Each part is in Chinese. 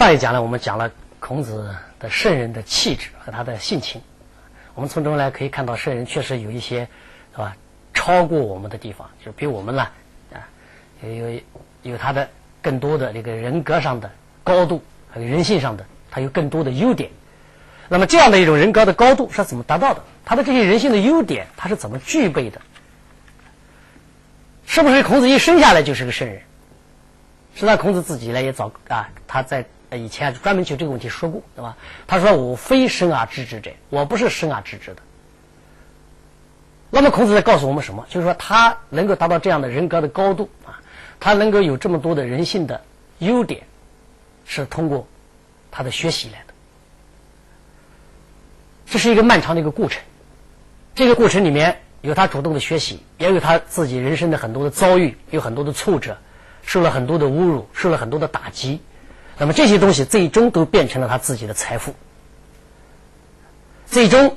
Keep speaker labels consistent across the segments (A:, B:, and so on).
A: 上一讲呢，我们讲了孔子的圣人的气质和他的性情。我们从中来可以看到，圣人确实有一些，是吧？超过我们的地方，就比我们呢，啊，有有他的更多的这个人格上的高度，还有人性上的，他有更多的优点。那么这样的一种人格的高度是怎么达到的？他的这些人性的优点，他是怎么具备的？是不是孔子一生下来就是个圣人？实际上，孔子自己呢也早啊，他在以前专门就这个问题说过，对吧？他说：“我非生而知之者，我不是生而知之的。”那么孔子在告诉我们什么？就是说他能够达到这样的人格的高度啊，他能够有这么多的人性的优点，是通过他的学习来的。这是一个漫长的一个过程，这个过程里面有他主动的学习，也有他自己人生的很多的遭遇，有很多的挫折，受了很多的侮辱，受了很多的打击。那么这些东西最终都变成了他自己的财富，最终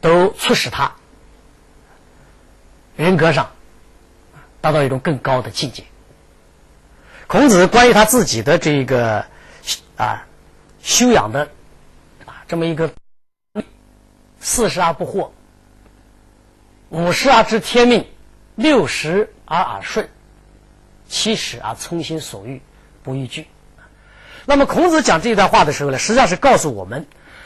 A: 都促使他人格上达到一种更高的境界。孔子关于他自己的这个啊修养的啊这么一个。四十而不惑，五十而知天命，六十而耳顺，七十而从心所欲，不逾矩。那么孔子讲这段话的时候呢，实际上是告诉我们，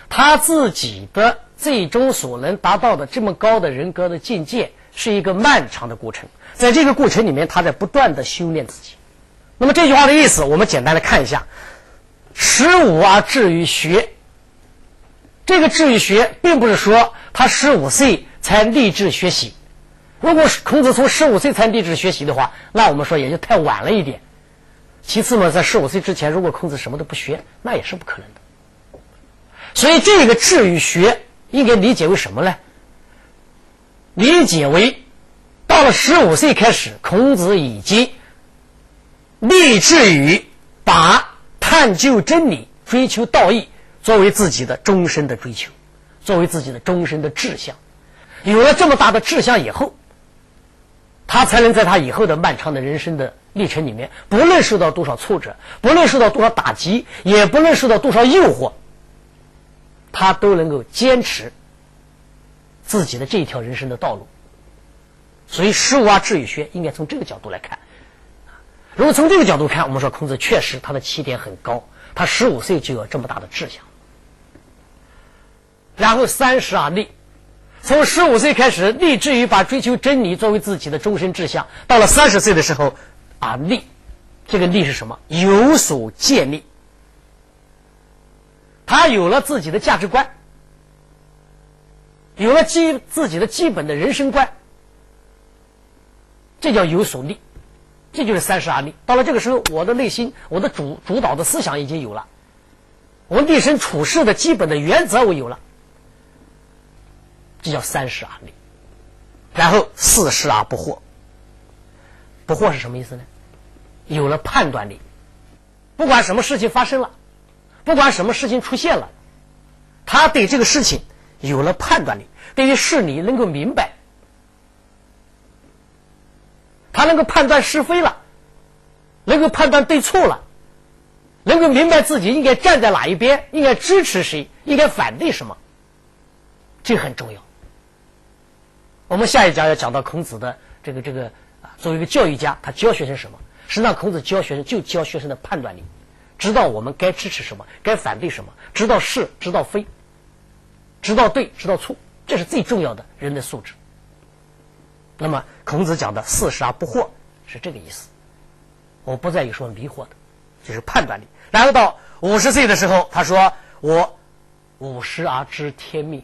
A: 他自己的最终所能达到的这么高的人格的境界，是一个漫长的过程。在这个过程里面，他在不断的修炼自己。那么这句话的意思，我们简单的看一下：十五而志于学。这个志于学并不是说他十五岁才立志学习。如果孔子从十五岁才立志学习的话，那我们说也就太晚了一点。其次呢，在十五岁之前，如果孔子什么都不学，那也是不可能的。所以，这个治愈学应该理解为什么呢？理解为到了十五岁开始，孔子已经立志于把探究真理、追求道义。作为自己的终身的追求，作为自己的终身的志向，有了这么大的志向以后，他才能在他以后的漫长的人生的历程里面，不论受到多少挫折，不论受到多少打击，也不论受到多少诱惑，他都能够坚持自己的这一条人生的道路。所以，十五啊，治愈学应该从这个角度来看。如果从这个角度看，我们说孔子确实他的起点很高，他十五岁就有这么大的志向。然后三十而立，从十五岁开始立志于把追求真理作为自己的终身志向。到了三十岁的时候，啊立，这个立是什么？有所建立，他有了自己的价值观，有了基自己的基本的人生观，这叫有所立，这就是三十而立。到了这个时候，我的内心，我的主主导的思想已经有了，我立身处世的基本的原则我有了。这叫三十而立，然后四十而不惑。不惑是什么意思呢？有了判断力，不管什么事情发生了，不管什么事情出现了，他对这个事情有了判断力，对于事理能够明白，他能够判断是非了，能够判断对错了，能够明白自己应该站在哪一边，应该支持谁，应该反对什么，这很重要。我们下一讲要讲到孔子的这个这个啊，作为一个教育家，他教学生什么？实际上，孔子教学生就教学生的判断力，知道我们该支持什么，该反对什么，知道是，知道非，知道对，知道错，这是最重要的人的素质。那么，孔子讲的“四十而不惑”是这个意思。我不再有说迷惑的，就是判断力。然后到五十岁的时候，他说：“我五十而知天命。”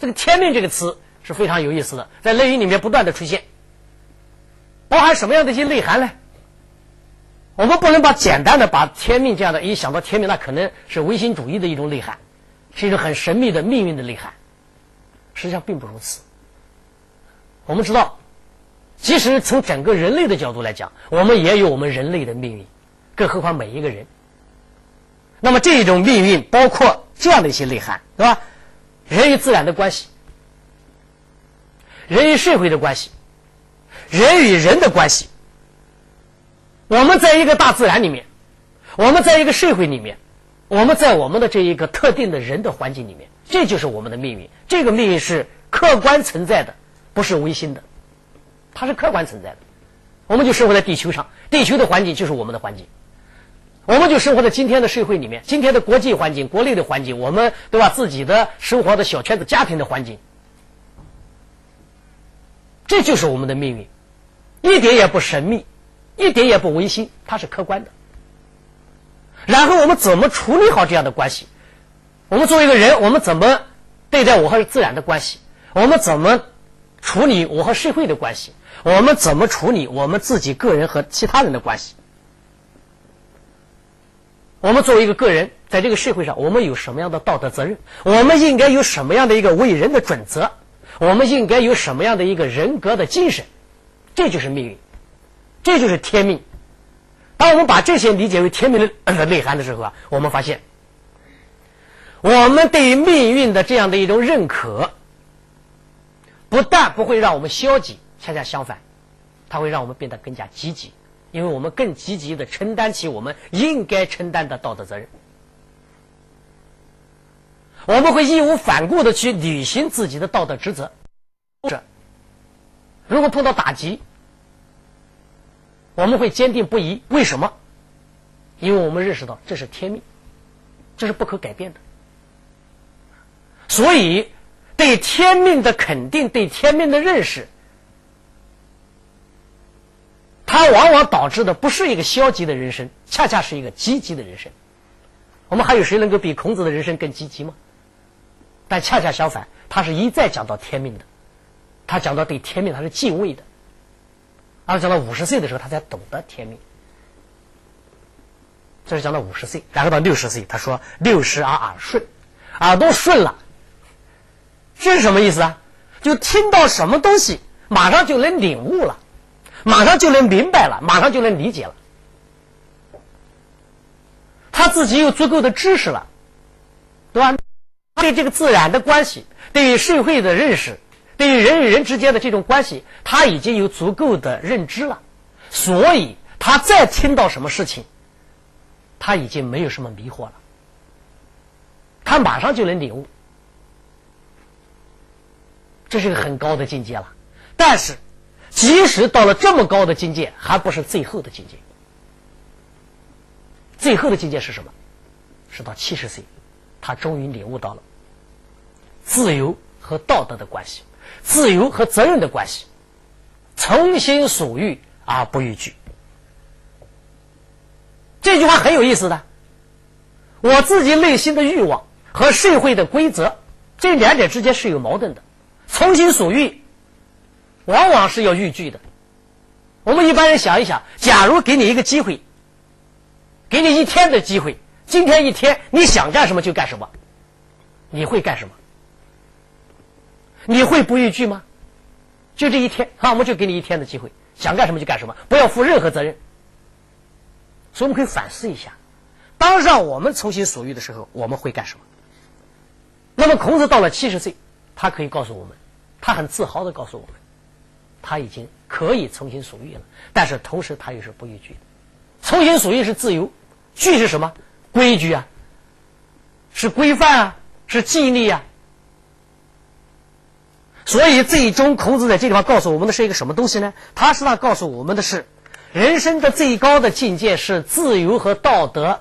A: 这个“天命”这个词。是非常有意思的，在《论语》里面不断的出现，包含什么样的一些内涵呢？我们不能把简单的把天命这样的，一想到天命，那可能是唯心主义的一种内涵，是一种很神秘的命运的内涵。实际上并不如此。我们知道，即使从整个人类的角度来讲，我们也有我们人类的命运，更何况每一个人。那么这种命运包括这样的一些内涵，对吧？人与自然的关系。人与社会的关系，人与人的关系。我们在一个大自然里面，我们在一个社会里面，我们在我们的这一个特定的人的环境里面，这就是我们的命运。这个命运是客观存在的，不是唯心的，它是客观存在的。我们就生活在地球上，地球的环境就是我们的环境。我们就生活在今天的社会里面，今天的国际环境、国内的环境，我们对吧？自己的生活的小圈子、家庭的环境，这就是我们的命运，一点也不神秘，一点也不违心，它是客观的。然后我们怎么处理好这样的关系？我们作为一个人，我们怎么对待我和自然的关系？我们怎么处理我和社会的关系？我们怎么处理我们自己个人和其他人的关系？我们作为一个个人，在这个社会上，我们有什么样的道德责任？我们应该有什么样的一个为人的准则？我们应该有什么样的一个人格的精神？这就是命运，这就是天命。当我们把这些理解为天命的内涵的时候啊，我们发现，我们对于命运的这样的一种认可，不但不会让我们消极，恰恰相反，它会让我们变得更加积极。因为我们更积极的承担起我们应该承担的道德责任，我们会义无反顾的去履行自己的道德职责。或者，如果碰到打击，我们会坚定不移。为什么？因为我们认识到这是天命，这是不可改变的。所以，对天命的肯定，对天命的认识。它往往导致的不是一个消极的人生，恰恰是一个积极的人生。我们还有谁能够比孔子的人生更积极吗？但恰恰相反，他是一再讲到天命的，他讲到对天命他是敬畏的，而讲到五十岁的时候，他才懂得天命。这是讲到五十岁，然后到六十岁，他说六十而耳顺，耳朵顺了，这是什么意思啊？就听到什么东西，马上就能领悟了。马上就能明白了，马上就能理解了。他自己有足够的知识了，对吧？对这个自然的关系，对于社会的认识，对于人与人之间的这种关系，他已经有足够的认知了。所以，他再听到什么事情，他已经没有什么迷惑了，他马上就能领悟。这是个很高的境界了，但是。即使到了这么高的境界，还不是最后的境界。最后的境界是什么？是到七十岁，他终于领悟到了自由和道德的关系，自由和责任的关系，从心所欲而不逾矩。这句话很有意思的。我自己内心的欲望和社会的规则，这两者之间是有矛盾的。从心所欲。往往是要逾矩的。我们一般人想一想，假如给你一个机会，给你一天的机会，今天一天你想干什么就干什么，你会干什么？你会不逾矩吗？就这一天，啊，我们就给你一天的机会，想干什么就干什么，不要负任何责任。所以我们可以反思一下，当让我们从心所欲的时候，我们会干什么？那么孔子到了七十岁，他可以告诉我们，他很自豪的告诉我们。他已经可以从心所欲了，但是同时他又是不逾矩的。从心所欲是自由，矩是什么？规矩啊，是规范啊，是纪律啊。所以最终孔子在这地方告诉我们的是一个什么东西呢？他是他告诉我们的是，人生的最高的境界是自由和道德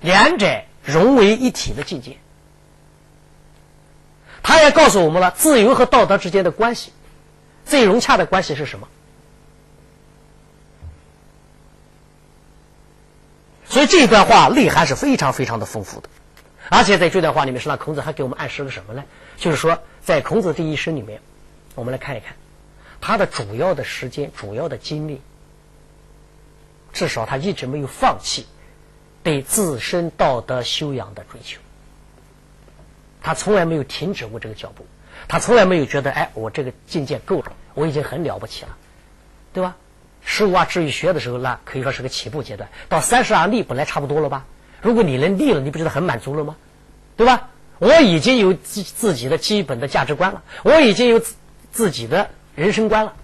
A: 两者融为一体的境界。他也告诉我们了自由和道德之间的关系。最融洽的关系是什么？所以这段话内涵是非常非常的丰富的，而且在这段话里面，实际上孔子还给我们暗示了什么呢？就是说，在孔子这一生里面，我们来看一看他的主要的时间、主要的精力，至少他一直没有放弃对自身道德修养的追求，他从来没有停止过这个脚步。他从来没有觉得，哎，我这个境界够了，我已经很了不起了，对吧？十五而志于学的时候，那可以说是个起步阶段。到三十而立，本来差不多了吧？如果你能立了，你不觉得很满足了吗？对吧？我已经有自自己的基本的价值观了，我已经有自自己的人生观了，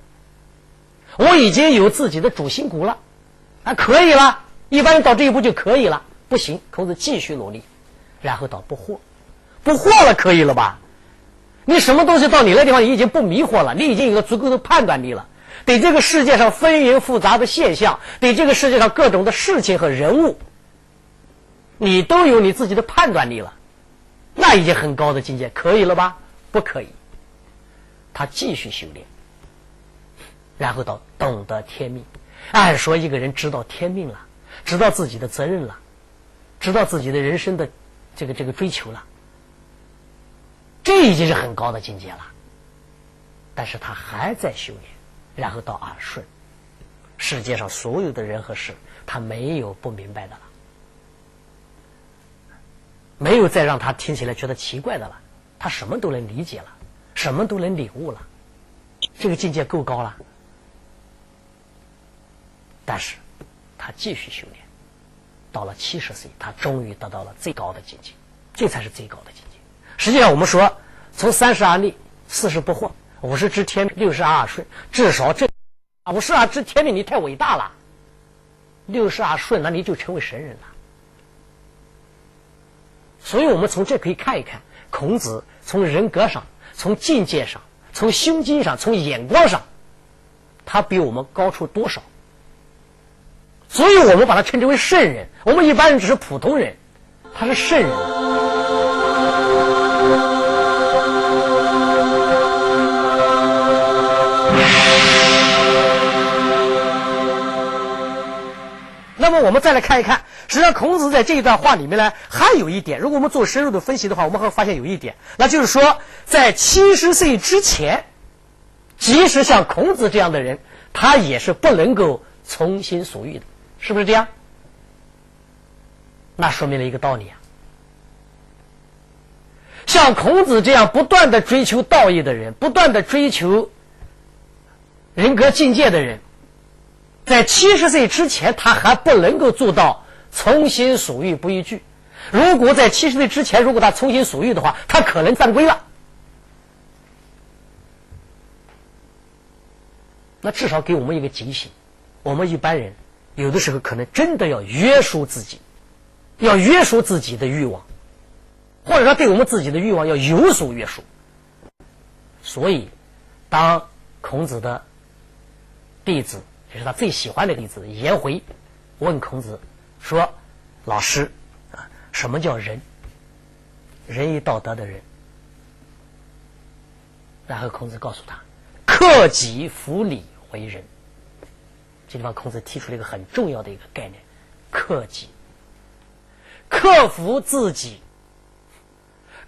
A: 我已经有自己的主心骨了，啊，可以了，一般人到这一步就可以了。不行，孔子继续努力，然后到不惑，不惑了，可以了吧？你什么东西到你那地方，你已经不迷惑了，你已经有个足够的判断力了。对这个世界上纷纭复杂的现象，对这个世界上各种的事情和人物，你都有你自己的判断力了，那已经很高的境界，可以了吧？不可以。他继续修炼，然后到懂得天命。按说一个人知道天命了，知道自己的责任了。知道自己的人生的这个这个追求了，这已经是很高的境界了。但是他还在修炼，然后到耳顺。世界上所有的人和事，他没有不明白的了，没有再让他听起来觉得奇怪的了。他什么都能理解了，什么都能领悟了，这个境界够高了。但是，他继续修炼。到了七十岁，他终于得到了最高的境界，这才是最高的境界。实际上，我们说，从三十而立，四十不惑，五十知天命，六十而耳顺，至少这五十而知天命，你太伟大了；六十而顺，那你就成为神人了。所以我们从这可以看一看，孔子从人格上、从境界上、从胸襟上、从眼光上，他比我们高出多少。所以我们把他称之为圣人，我们一般人只是普通人，他是圣人。我们再来看一看，实际上孔子在这一段话里面呢，还有一点，如果我们做深入的分析的话，我们会发现有一点，那就是说，在七十岁之前，即使像孔子这样的人，他也是不能够从心所欲的。是不是这样？那说明了一个道理啊。像孔子这样不断的追求道义的人，不断的追求人格境界的人，在七十岁之前，他还不能够做到从心所欲不逾矩。如果在七十岁之前，如果他从心所欲的话，他可能犯规了。那至少给我们一个警醒：我们一般人。有的时候可能真的要约束自己，要约束自己的欲望，或者说对我们自己的欲望要有所约束。所以，当孔子的弟子，这是他最喜欢的弟子颜回，问孔子说：“老师啊，什么叫仁？仁义道德的人？”然后孔子告诉他：“克己复礼为仁。”这地方，孔子提出了一个很重要的一个概念：克己，克服自己，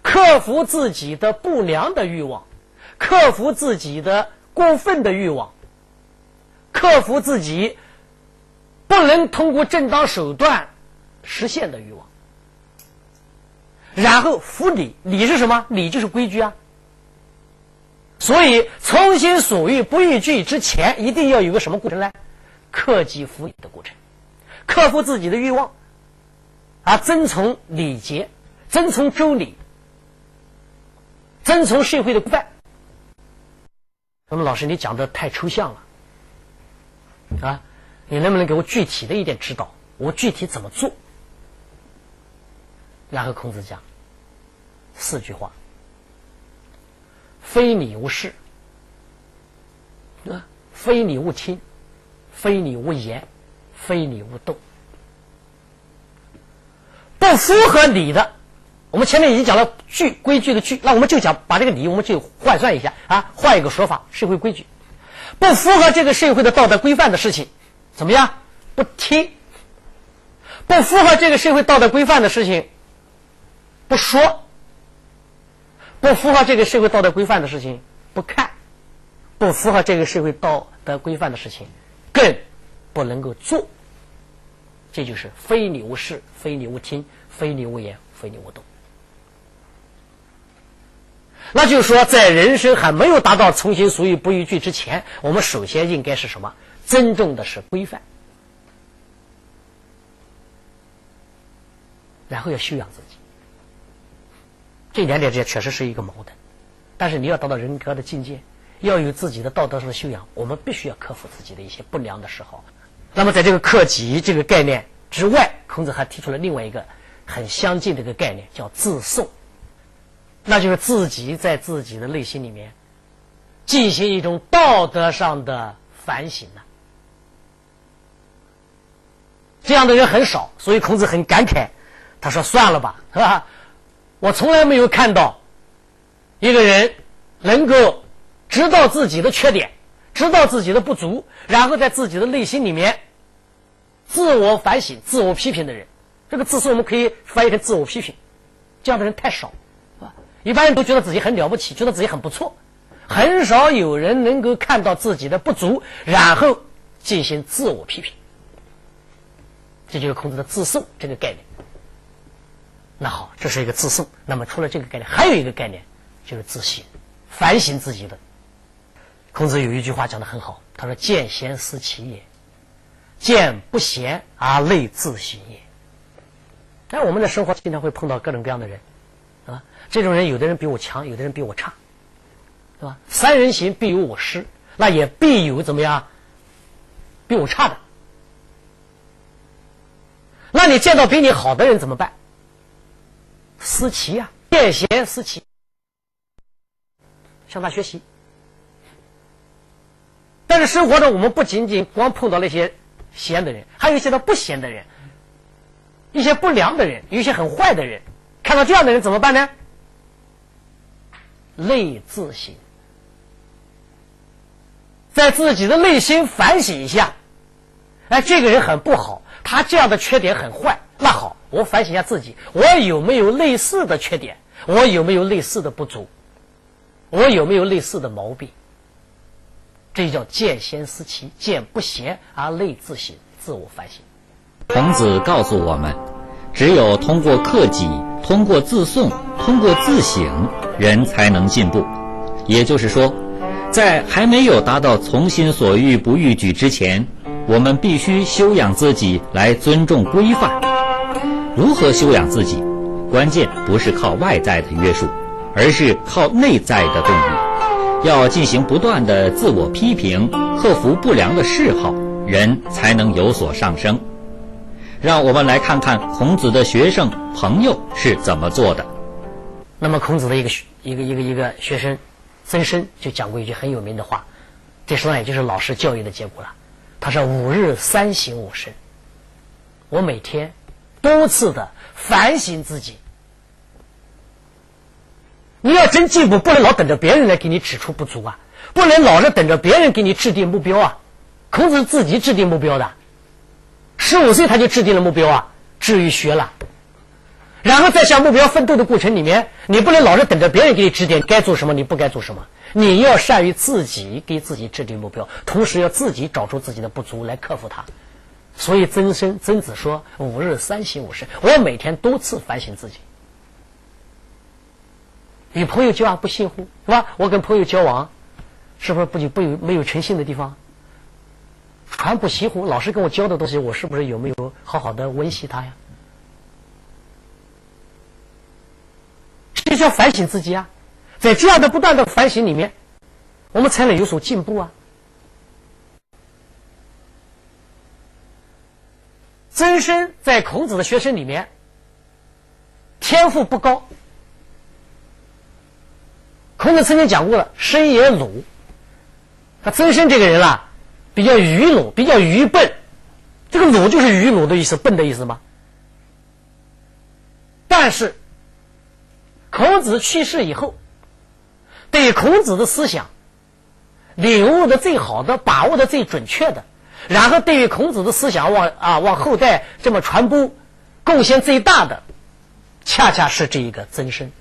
A: 克服自己的不良的欲望，克服自己的过分的欲望，克服自己不能通过正当手段实现的欲望。然后，服礼，礼是什么？礼就是规矩啊。所以，从心所欲不逾矩之前，一定要有个什么过程呢？克己复礼的过程，克服自己的欲望，啊，遵从礼节，遵从周礼，遵从社会的规范。那么，老师，你讲的太抽象了，啊，你能不能给我具体的一点指导？我具体怎么做？然后孔子讲四句话：非礼勿视，啊，非礼勿听。非礼勿言，非礼勿动。不符合礼的，我们前面已经讲了矩规矩的矩，那我们就讲把这个礼，我们就换算一下啊，换一个说法，社会规矩，不符合这个社会的道德规范的事情，怎么样？不听。不符合这个社会道德规范的事情，不说。不符合这个社会道德规范的事情，不看。不符合这个社会道德规范的事情。更不能够做，这就是非礼勿视、非礼勿听、非礼勿言、非礼勿动。那就是说，在人生还没有达到从心所欲不逾矩之前，我们首先应该是什么？尊重的是规范，然后要修养自己。这两点这确实是一个矛盾，但是你要达到人格的境界。要有自己的道德上的修养，我们必须要克服自己的一些不良的嗜好。那么，在这个克己这个概念之外，孔子还提出了另外一个很相近的一个概念，叫自颂。那就是自己在自己的内心里面进行一种道德上的反省呢。这样的人很少，所以孔子很感慨，他说：“算了吧，是吧？我从来没有看到一个人能够知道自己的缺点，知道自己的不足，然后在自己的内心里面自我反省、自我批评的人。这个自私我们可以翻译成自我批评，这样的人太少。”一般人都觉得自己很了不起，觉得自己很不错，很少有人能够看到自己的不足，然后进行自我批评。这就是孔子的自颂这个概念。那好，这是一个自颂。那么除了这个概念，还有一个概念就是自省，反省自己的。孔子有一句话讲的很好，他说：“见贤思齐也，见不贤而内自省也。”但我们的生活经常会碰到各种各样的人。啊这种人，有的人比我强，有的人比我差，是吧？三人行必有我师，那也必有怎么样？比我差的。那你见到比你好的人怎么办？思齐呀，见贤思齐，向他学习。但是生活中，我们不仅仅光碰到那些贤的人，还有一些他不贤的人，一些不良的人，有一些很坏的人。看到这样的人怎么办呢？内自省，在自己的内心反省一下。哎，这个人很不好，他这样的缺点很坏。那好，我反省一下自己，我有没有类似的缺点？我有没有类似的不足？我有没有类似的毛病？这叫见贤思齐，见不贤而内自省，自我反省。
B: 孔子告诉我们，只有通过克己。通过自颂，通过自省，人才能进步。也就是说，在还没有达到从心所欲不逾矩之前，我们必须修养自己来尊重规范。如何修养自己？关键不是靠外在的约束，而是靠内在的动力。要进行不断的自我批评，克服不良的嗜好，人才能有所上升。让我们来看看孔子的学生朋友是怎么做的。
A: 那么，孔子的一个一个一个一个学生曾参就讲过一句很有名的话，这实际上也就是老师教育的结果了。他说：“五日三省吾身。”我每天多次的反省自己。你要真进步，不能老等着别人来给你指出不足啊，不能老是等着别人给你制定目标啊。孔子自己制定目标的。十五岁他就制定了目标啊，至于学了，然后在向目标奋斗的过程里面，你不能老是等着别人给你指点该做什么，你不该做什么，你要善于自己给自己制定目标，同时要自己找出自己的不足来克服它。所以曾参曾子说：“吾日三省吾身。”我每天多次反省自己。与朋友交往不信乎？是吧？我跟朋友交往，是不是不就不有没有诚信的地方？传不习乎？老师跟我教的东西，我是不是有没有好好的温习他呀？这叫反省自己啊！在这样的不断的反省里面，我们才能有所进步啊。曾参在孔子的学生里面，天赋不高。孔子曾经讲过了：“生也鲁。”那曾参这个人啊。比较愚鲁，比较愚笨，这个“鲁”就是愚鲁的意思，笨的意思吗？但是，孔子去世以后，对孔子的思想领悟的最好的、把握的最准确的，然后对于孔子的思想往啊往后代这么传播，贡献最大的，恰恰是这一个曾参，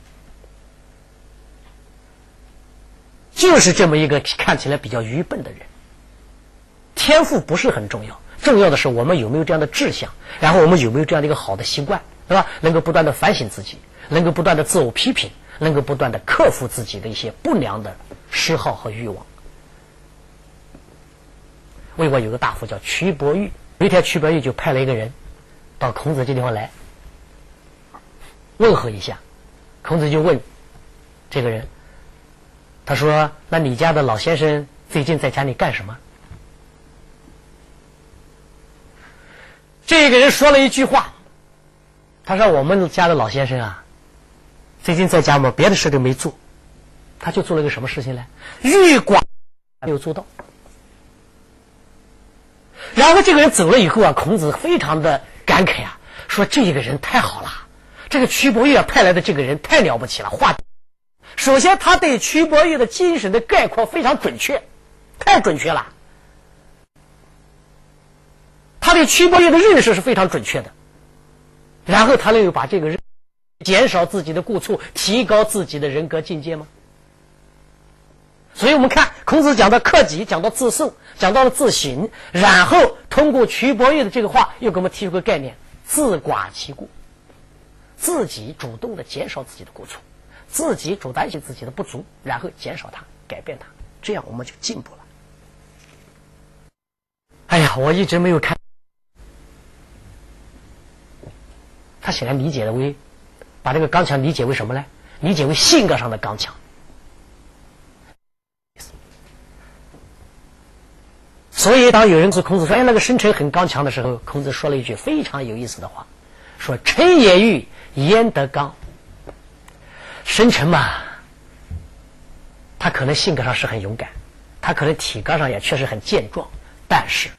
A: 就是这么一个看起来比较愚笨的人。天赋不是很重要，重要的是我们有没有这样的志向，然后我们有没有这样的一个好的习惯，是吧？能够不断的反省自己，能够不断的自我批评，能够不断的克服自己的一些不良的嗜好和欲望。魏国有个大夫叫瞿伯玉，有一天瞿伯玉就派了一个人到孔子这地方来问候一下，孔子就问这个人，他说：“那你家的老先生最近在家里干什么？”这个人说了一句话，他说：“我们家的老先生啊，最近在家嘛，别的事都没做，他就做了个什么事情呢？玉寡没有做到。”然后这个人走了以后啊，孔子非常的感慨啊，说：“这个人太好了，这个屈伯玉派来的这个人太了不起了。”话，首先他对屈伯玉的精神的概括非常准确，太准确了。他对屈伯玉的认识是非常准确的，然后他能够把这个认减少自己的过错，提高自己的人格境界吗？所以我们看孔子讲到克己，讲到自胜，讲到了自省，然后通过屈伯玉的这个话，又给我们提出个概念：自寡其过，自己主动的减少自己的过错，自己主担心自己的不足，然后减少它，改变它，这样我们就进步了。哎呀，我一直没有看。他显然理解了为，把这个刚强理解为什么呢？理解为性格上的刚强。所以，当有人说孔子说：“哎，那个申臣很刚强”的时候，孔子说了一句非常有意思的话：“说臣也欲焉得刚。”申臣嘛，他可能性格上是很勇敢，他可能体格上也确实很健壮，但是。